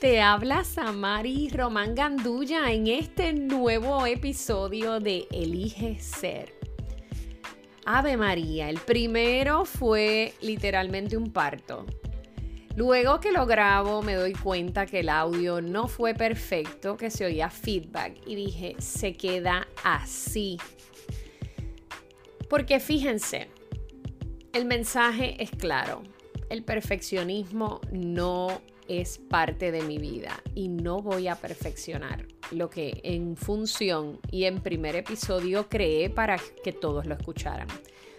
Te habla Samari Román Gandulla en este nuevo episodio de Elige Ser. Ave María, el primero fue literalmente un parto. Luego que lo grabo me doy cuenta que el audio no fue perfecto, que se oía feedback y dije, se queda así. Porque fíjense, el mensaje es claro. El perfeccionismo no es parte de mi vida y no voy a perfeccionar lo que en función y en primer episodio creé para que todos lo escucharan.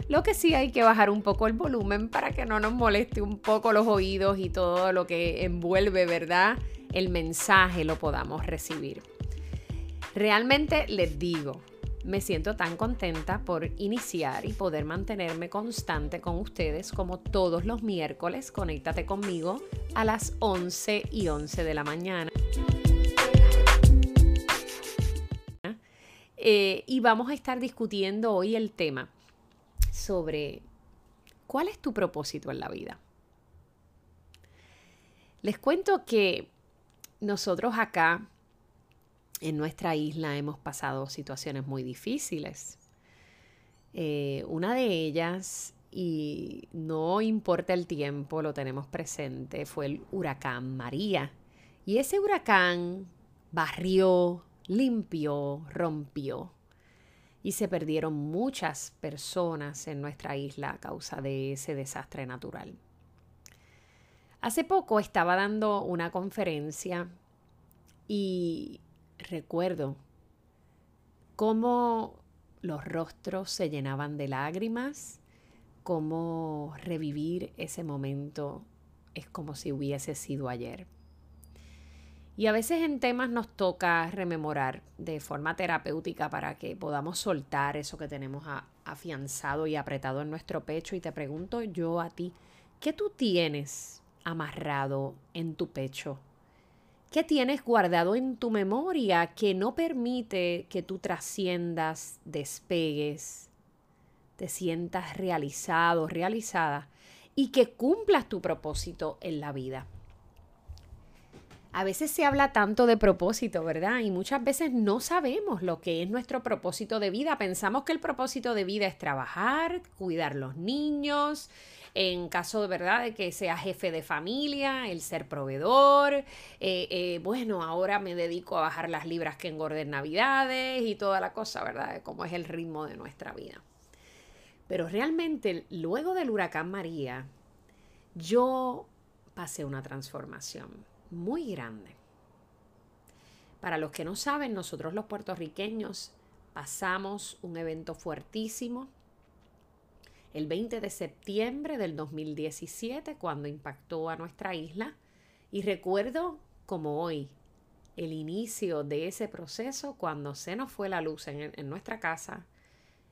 Lo que sí hay que bajar un poco el volumen para que no nos moleste un poco los oídos y todo lo que envuelve, ¿verdad? El mensaje lo podamos recibir. Realmente les digo, me siento tan contenta por iniciar y poder mantenerme constante con ustedes como todos los miércoles. Conéctate conmigo a las 11 y 11 de la mañana. Eh, y vamos a estar discutiendo hoy el tema sobre cuál es tu propósito en la vida. Les cuento que nosotros acá en nuestra isla hemos pasado situaciones muy difíciles. Eh, una de ellas, y no importa el tiempo, lo tenemos presente, fue el huracán María. Y ese huracán barrió, limpió, rompió. Y se perdieron muchas personas en nuestra isla a causa de ese desastre natural. Hace poco estaba dando una conferencia y recuerdo cómo los rostros se llenaban de lágrimas, cómo revivir ese momento es como si hubiese sido ayer. Y a veces en temas nos toca rememorar de forma terapéutica para que podamos soltar eso que tenemos afianzado y apretado en nuestro pecho. Y te pregunto yo a ti, ¿qué tú tienes amarrado en tu pecho ¿Qué tienes guardado en tu memoria que no permite que tú trasciendas, despegues, te sientas realizado, realizada y que cumplas tu propósito en la vida? A veces se habla tanto de propósito, ¿verdad? Y muchas veces no sabemos lo que es nuestro propósito de vida. Pensamos que el propósito de vida es trabajar, cuidar los niños, en caso de verdad de que sea jefe de familia, el ser proveedor, eh, eh, bueno, ahora me dedico a bajar las libras que engordé en Navidades y toda la cosa, ¿verdad? De cómo es el ritmo de nuestra vida. Pero realmente luego del huracán María, yo pasé una transformación muy grande. Para los que no saben, nosotros los puertorriqueños pasamos un evento fuertísimo el 20 de septiembre del 2017 cuando impactó a nuestra isla. Y recuerdo como hoy el inicio de ese proceso cuando se nos fue la luz en, en nuestra casa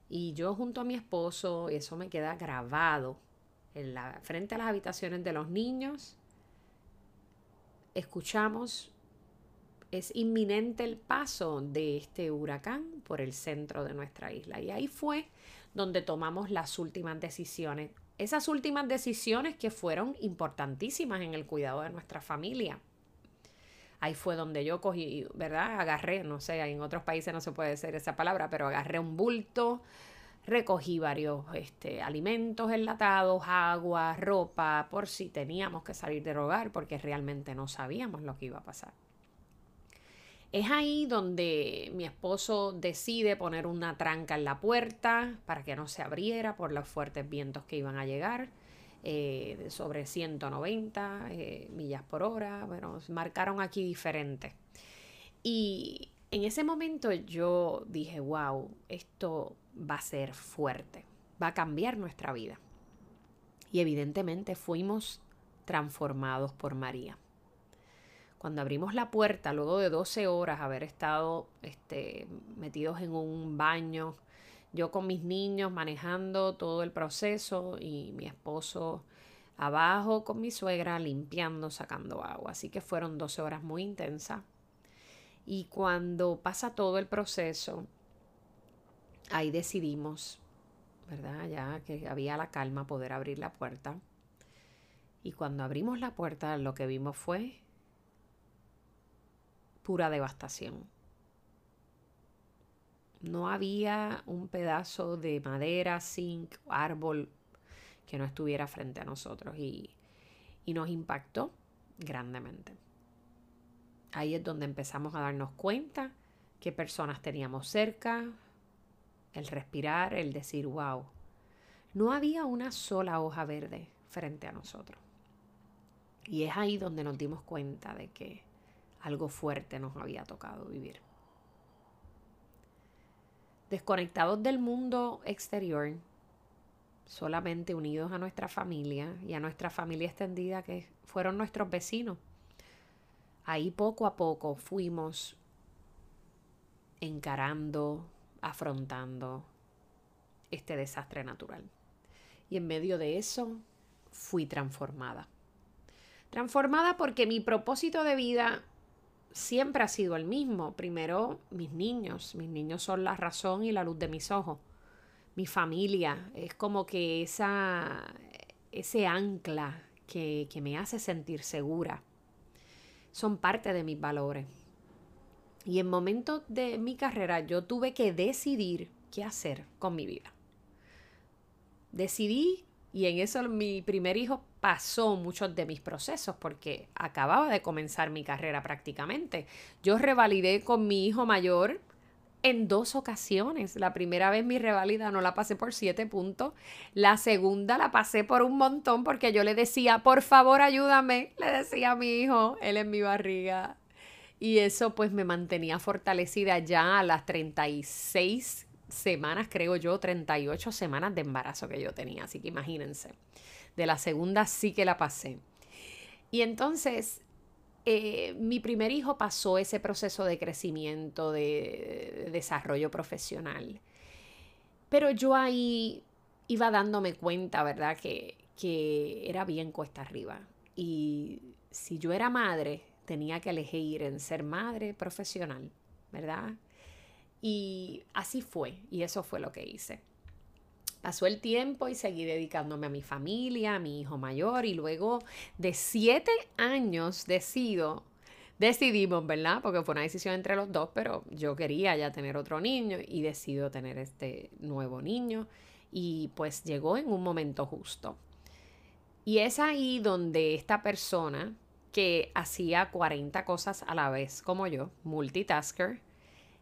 y yo junto a mi esposo, eso me queda grabado en la, frente a las habitaciones de los niños, escuchamos, es inminente el paso de este huracán por el centro de nuestra isla. Y ahí fue donde tomamos las últimas decisiones. Esas últimas decisiones que fueron importantísimas en el cuidado de nuestra familia. Ahí fue donde yo cogí, ¿verdad? Agarré, no sé, en otros países no se puede decir esa palabra, pero agarré un bulto, recogí varios este, alimentos enlatados, agua, ropa, por si teníamos que salir del hogar, porque realmente no sabíamos lo que iba a pasar. Es ahí donde mi esposo decide poner una tranca en la puerta para que no se abriera por los fuertes vientos que iban a llegar, eh, sobre 190 eh, millas por hora. Bueno, marcaron aquí diferente. Y en ese momento yo dije, wow, esto va a ser fuerte, va a cambiar nuestra vida. Y evidentemente fuimos transformados por María. Cuando abrimos la puerta, luego de 12 horas haber estado este, metidos en un baño, yo con mis niños manejando todo el proceso y mi esposo abajo con mi suegra limpiando, sacando agua. Así que fueron 12 horas muy intensas. Y cuando pasa todo el proceso, ahí decidimos, ¿verdad? Ya que había la calma poder abrir la puerta. Y cuando abrimos la puerta, lo que vimos fue pura devastación. No había un pedazo de madera, zinc, árbol que no estuviera frente a nosotros y, y nos impactó grandemente. Ahí es donde empezamos a darnos cuenta qué personas teníamos cerca, el respirar, el decir, wow, no había una sola hoja verde frente a nosotros. Y es ahí donde nos dimos cuenta de que algo fuerte nos había tocado vivir. Desconectados del mundo exterior, solamente unidos a nuestra familia y a nuestra familia extendida que fueron nuestros vecinos. Ahí poco a poco fuimos encarando, afrontando este desastre natural. Y en medio de eso fui transformada. Transformada porque mi propósito de vida siempre ha sido el mismo. Primero, mis niños. Mis niños son la razón y la luz de mis ojos. Mi familia es como que esa, ese ancla que, que me hace sentir segura. Son parte de mis valores. Y en momentos de mi carrera yo tuve que decidir qué hacer con mi vida. Decidí, y en eso mi primer hijo pasó muchos de mis procesos porque acababa de comenzar mi carrera prácticamente. Yo revalidé con mi hijo mayor en dos ocasiones. La primera vez mi revalida no la pasé por siete puntos. La segunda la pasé por un montón porque yo le decía, por favor ayúdame, le decía a mi hijo, él en mi barriga, y eso pues me mantenía fortalecida ya a las 36 semanas, creo yo, 38 semanas de embarazo que yo tenía. Así que imagínense. De la segunda sí que la pasé. Y entonces eh, mi primer hijo pasó ese proceso de crecimiento, de, desarrollo profesional. Pero yo ahí iba dándome cuenta, ¿verdad? Que, que era bien cuesta arriba. Y si yo era madre, tenía que elegir en ser madre profesional, ¿verdad? Y así fue, y eso fue lo que hice. Pasó el tiempo y seguí dedicándome a mi familia, a mi hijo mayor, y luego de siete años decido, decidimos, ¿verdad? Porque fue una decisión entre los dos, pero yo quería ya tener otro niño y decido tener este nuevo niño, y pues llegó en un momento justo. Y es ahí donde esta persona, que hacía 40 cosas a la vez, como yo, multitasker,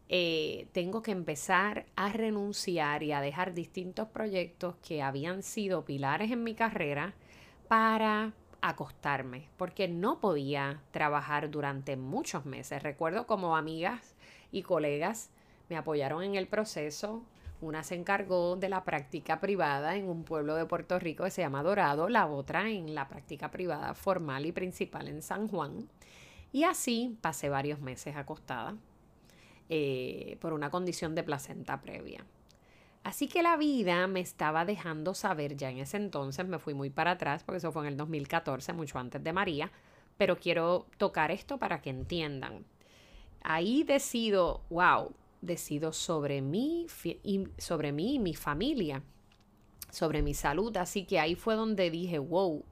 eh, tengo que empezar a renunciar y a dejar distintos proyectos que habían sido pilares en mi carrera para acostarme, porque no podía trabajar durante muchos meses. Recuerdo como amigas y colegas me apoyaron en el proceso, una se encargó de la práctica privada en un pueblo de Puerto Rico que se llama Dorado, la otra en la práctica privada formal y principal en San Juan. Y así pasé varios meses acostada eh, por una condición de placenta previa. Así que la vida me estaba dejando saber ya en ese entonces, me fui muy para atrás porque eso fue en el 2014, mucho antes de María, pero quiero tocar esto para que entiendan. Ahí decido, wow, decido sobre mí, y sobre mí y mi familia, sobre mi salud. Así que ahí fue donde dije, wow,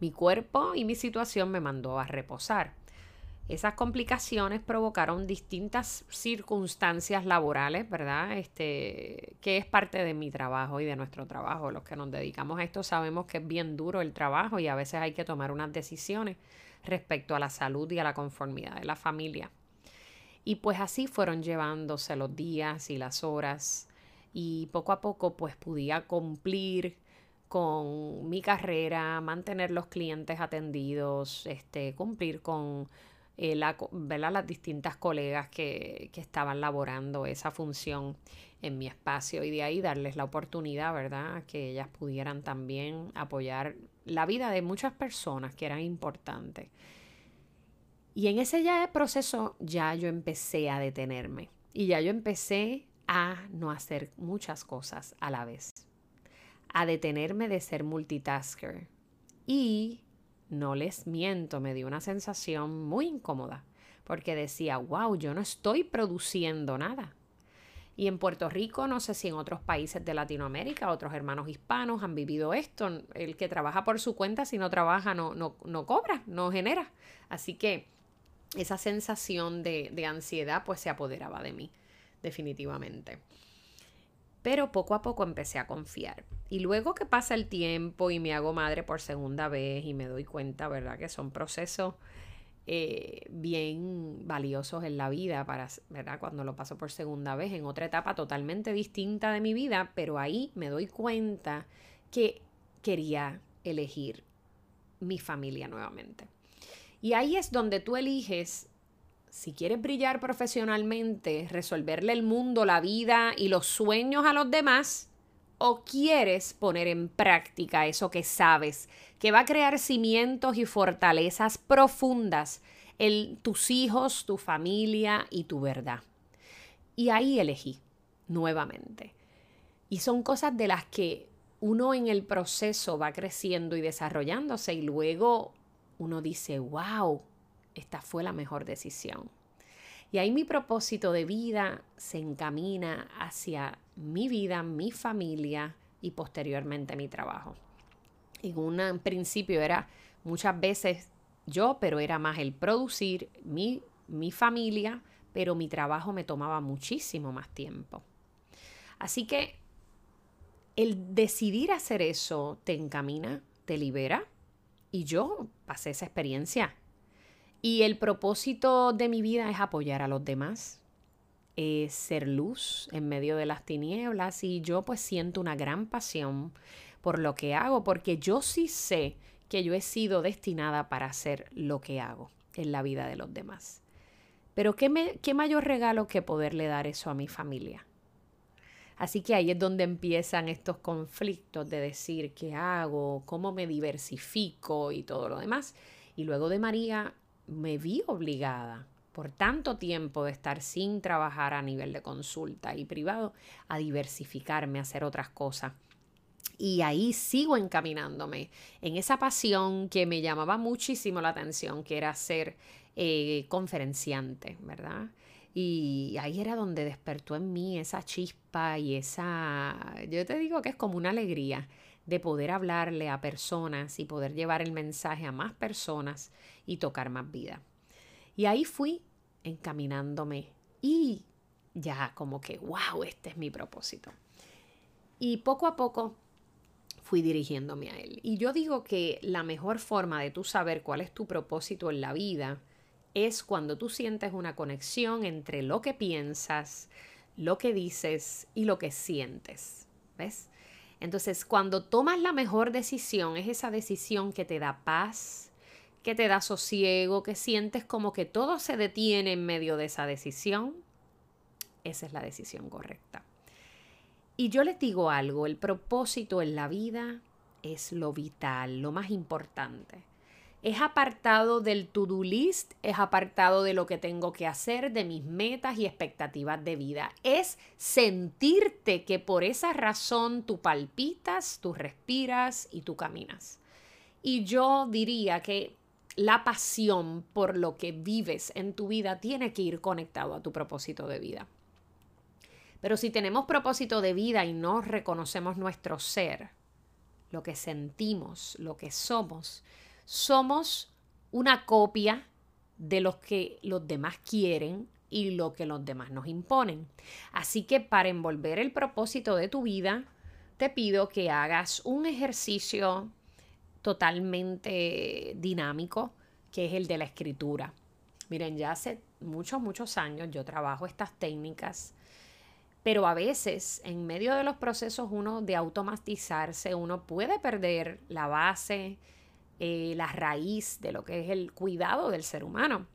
mi cuerpo y mi situación me mandó a reposar. Esas complicaciones provocaron distintas circunstancias laborales, ¿verdad? Este, que es parte de mi trabajo y de nuestro trabajo. Los que nos dedicamos a esto sabemos que es bien duro el trabajo y a veces hay que tomar unas decisiones respecto a la salud y a la conformidad de la familia. Y pues así fueron llevándose los días y las horas y poco a poco pues podía cumplir con mi carrera, mantener los clientes atendidos, este, cumplir con eh, la, las distintas colegas que, que, estaban laborando esa función en mi espacio y de ahí darles la oportunidad, ¿verdad?, que ellas pudieran también apoyar la vida de muchas personas que eran importantes. Y en ese ya proceso ya yo empecé a detenerme y ya yo empecé a no hacer muchas cosas a la vez, a detenerme de ser multitasker. Y no les miento, me dio una sensación muy incómoda porque decía, wow, yo no estoy produciendo nada. Y en Puerto Rico, no sé si en otros países de Latinoamérica, otros hermanos hispanos han vivido esto. El que trabaja por su cuenta, si no trabaja, no, no, no cobra, no genera. Así que esa sensación de, de ansiedad pues se apoderaba de mí, definitivamente. Pero poco a poco empecé a confiar. Y luego que pasa el tiempo y me hago madre por segunda vez y me doy cuenta, ¿verdad? Que son procesos eh, bien valiosos en la vida, para, ¿verdad? Cuando lo paso por segunda vez, en otra etapa totalmente distinta de mi vida, pero ahí me doy cuenta que quería elegir mi familia nuevamente. Y ahí es donde tú eliges si quieres brillar profesionalmente, resolverle el mundo, la vida y los sueños a los demás, o quieres poner en práctica eso que sabes, que va a crear cimientos y fortalezas profundas en tus hijos, tu familia y tu verdad. Y ahí elegí nuevamente. Y son cosas de las que uno en el proceso va creciendo y desarrollándose y luego uno dice, wow, esta fue la mejor decisión. Y ahí mi propósito de vida se encamina hacia mi vida, mi familia y posteriormente mi trabajo. En un principio era muchas veces yo, pero era más el producir mi, mi familia, pero mi trabajo me tomaba muchísimo más tiempo. Así que el decidir hacer eso te encamina, te libera. Y yo pasé esa experiencia y el propósito de mi vida es apoyar a los demás, es ser luz en medio de las tinieblas y yo pues siento una gran pasión por lo que hago, porque yo sí sé que yo he sido destinada para hacer lo que hago en la vida de los demás. Pero ¿qué, qué mayor regalo que poderle dar eso a mi familia? Así que ahí es donde empiezan estos conflictos de decir qué hago, cómo me diversifico y todo lo demás. Y luego de María me vi obligada por tanto tiempo de estar sin trabajar a nivel de consulta y privado a diversificarme, a hacer otras cosas. Y ahí sigo encaminándome en esa pasión que me llamaba muchísimo la atención, que era ser eh, conferenciante, ¿verdad? Y ahí era donde despertó en mí esa chispa y esa, yo te digo que es como una alegría de poder hablarle a personas y poder llevar el mensaje a más personas y tocar más vida. Y ahí fui encaminándome y ya como que, wow, este es mi propósito. Y poco a poco fui dirigiéndome a él. Y yo digo que la mejor forma de tú saber cuál es tu propósito en la vida es cuando tú sientes una conexión entre lo que piensas, lo que dices y lo que sientes. ¿Ves? Entonces, cuando tomas la mejor decisión, es esa decisión que te da paz, que te da sosiego, que sientes como que todo se detiene en medio de esa decisión. Esa es la decisión correcta. Y yo les digo algo, el propósito en la vida es lo vital, lo más importante es apartado del to-do list, es apartado de lo que tengo que hacer, de mis metas y expectativas de vida. Es sentirte que por esa razón tú palpitas, tú respiras y tú caminas. Y yo diría que la pasión por lo que vives en tu vida tiene que ir conectado a tu propósito de vida. Pero si tenemos propósito de vida y no reconocemos nuestro ser, lo que sentimos, lo que somos, somos una copia de lo que los demás quieren y lo que los demás nos imponen. Así que para envolver el propósito de tu vida, te pido que hagas un ejercicio totalmente dinámico, que es el de la escritura. Miren, ya hace muchos, muchos años yo trabajo estas técnicas, pero a veces en medio de los procesos uno de automatizarse, uno puede perder la base, eh, la raíz de lo que es el cuidado del ser humano.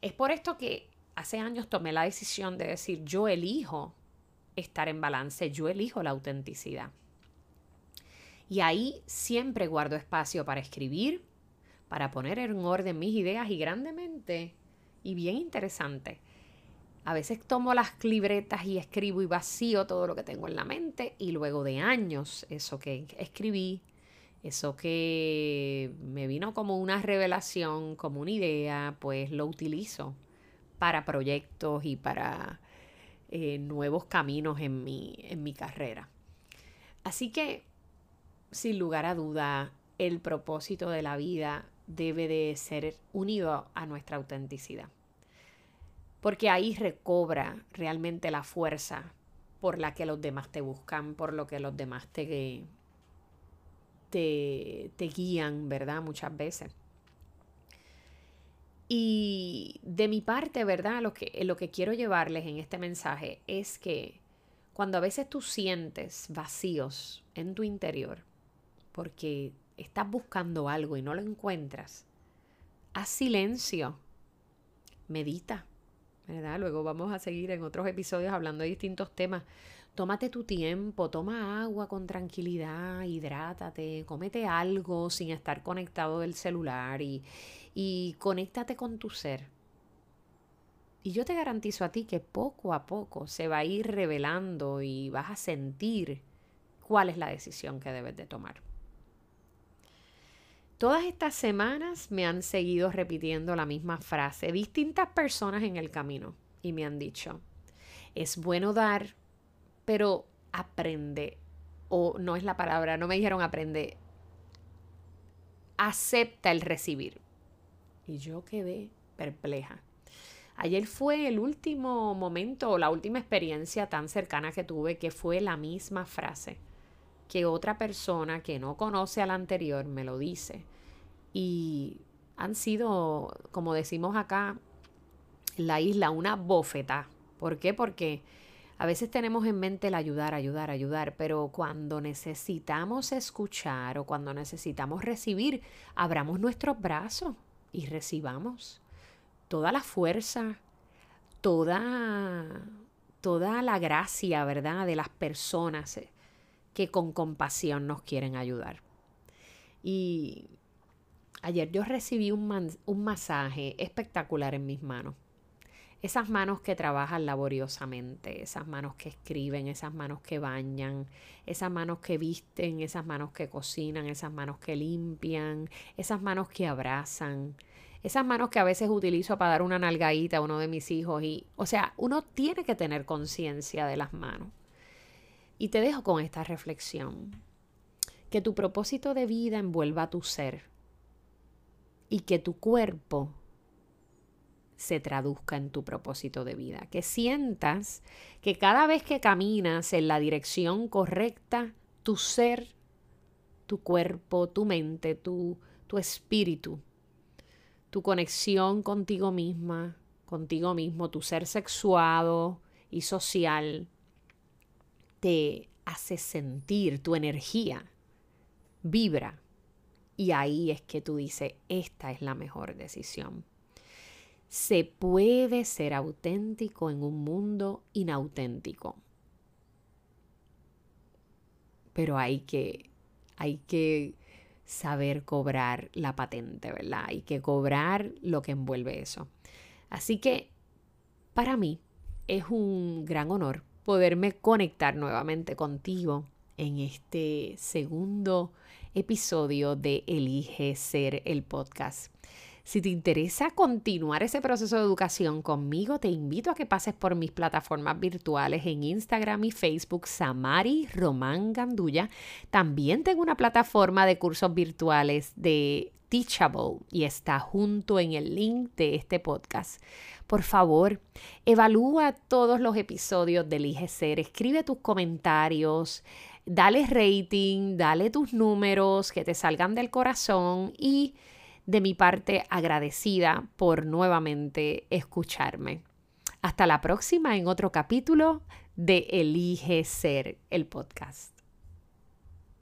Es por esto que hace años tomé la decisión de decir, yo elijo estar en balance, yo elijo la autenticidad. Y ahí siempre guardo espacio para escribir, para poner en orden mis ideas y grandemente, y bien interesante, a veces tomo las libretas y escribo y vacío todo lo que tengo en la mente y luego de años eso que escribí eso que me vino como una revelación, como una idea, pues lo utilizo para proyectos y para eh, nuevos caminos en mi, en mi carrera. Así que, sin lugar a duda, el propósito de la vida debe de ser unido a nuestra autenticidad. Porque ahí recobra realmente la fuerza por la que los demás te buscan, por lo que los demás te, te, te guían, ¿verdad? Muchas veces. Y de mi parte, ¿verdad? Lo que, lo que quiero llevarles en este mensaje es que cuando a veces tú sientes vacíos en tu interior, porque estás buscando algo y no lo encuentras, haz silencio, medita, ¿verdad? Luego vamos a seguir en otros episodios hablando de distintos temas. Tómate tu tiempo, toma agua con tranquilidad, hidrátate, cómete algo sin estar conectado del celular y, y conéctate con tu ser. Y yo te garantizo a ti que poco a poco se va a ir revelando y vas a sentir cuál es la decisión que debes de tomar. Todas estas semanas me han seguido repitiendo la misma frase distintas personas en el camino y me han dicho, es bueno dar, pero aprende, o no es la palabra, no me dijeron aprende, acepta el recibir. Y yo quedé perpleja. Ayer fue el último momento o la última experiencia tan cercana que tuve que fue la misma frase que otra persona que no conoce al anterior me lo dice. Y han sido, como decimos acá, la isla, una bofeta. ¿Por qué? Porque a veces tenemos en mente el ayudar, ayudar, ayudar, pero cuando necesitamos escuchar o cuando necesitamos recibir, abramos nuestros brazos y recibamos toda la fuerza, toda, toda la gracia, ¿verdad?, de las personas que con compasión nos quieren ayudar. Y ayer yo recibí un, un masaje espectacular en mis manos. Esas manos que trabajan laboriosamente, esas manos que escriben, esas manos que bañan, esas manos que visten, esas manos que cocinan, esas manos que limpian, esas manos que abrazan, esas manos que a veces utilizo para dar una nalgadita a uno de mis hijos y, o sea, uno tiene que tener conciencia de las manos. Y te dejo con esta reflexión. Que tu propósito de vida envuelva tu ser y que tu cuerpo se traduzca en tu propósito de vida. Que sientas que cada vez que caminas en la dirección correcta, tu ser, tu cuerpo, tu mente, tu, tu espíritu, tu conexión contigo misma, contigo mismo, tu ser sexuado y social, te hace sentir tu energía, vibra. Y ahí es que tú dices, esta es la mejor decisión. Se puede ser auténtico en un mundo inauténtico. Pero hay que, hay que saber cobrar la patente, ¿verdad? Hay que cobrar lo que envuelve eso. Así que para mí es un gran honor poderme conectar nuevamente contigo en este segundo episodio de Elige Ser el podcast. Si te interesa continuar ese proceso de educación conmigo, te invito a que pases por mis plataformas virtuales en Instagram y Facebook, Samari Román Gandulla. También tengo una plataforma de cursos virtuales de Teachable y está junto en el link de este podcast. Por favor, evalúa todos los episodios de Elige Ser, escribe tus comentarios, dale rating, dale tus números que te salgan del corazón y de mi parte agradecida por nuevamente escucharme. Hasta la próxima en otro capítulo de Elige Ser, el podcast.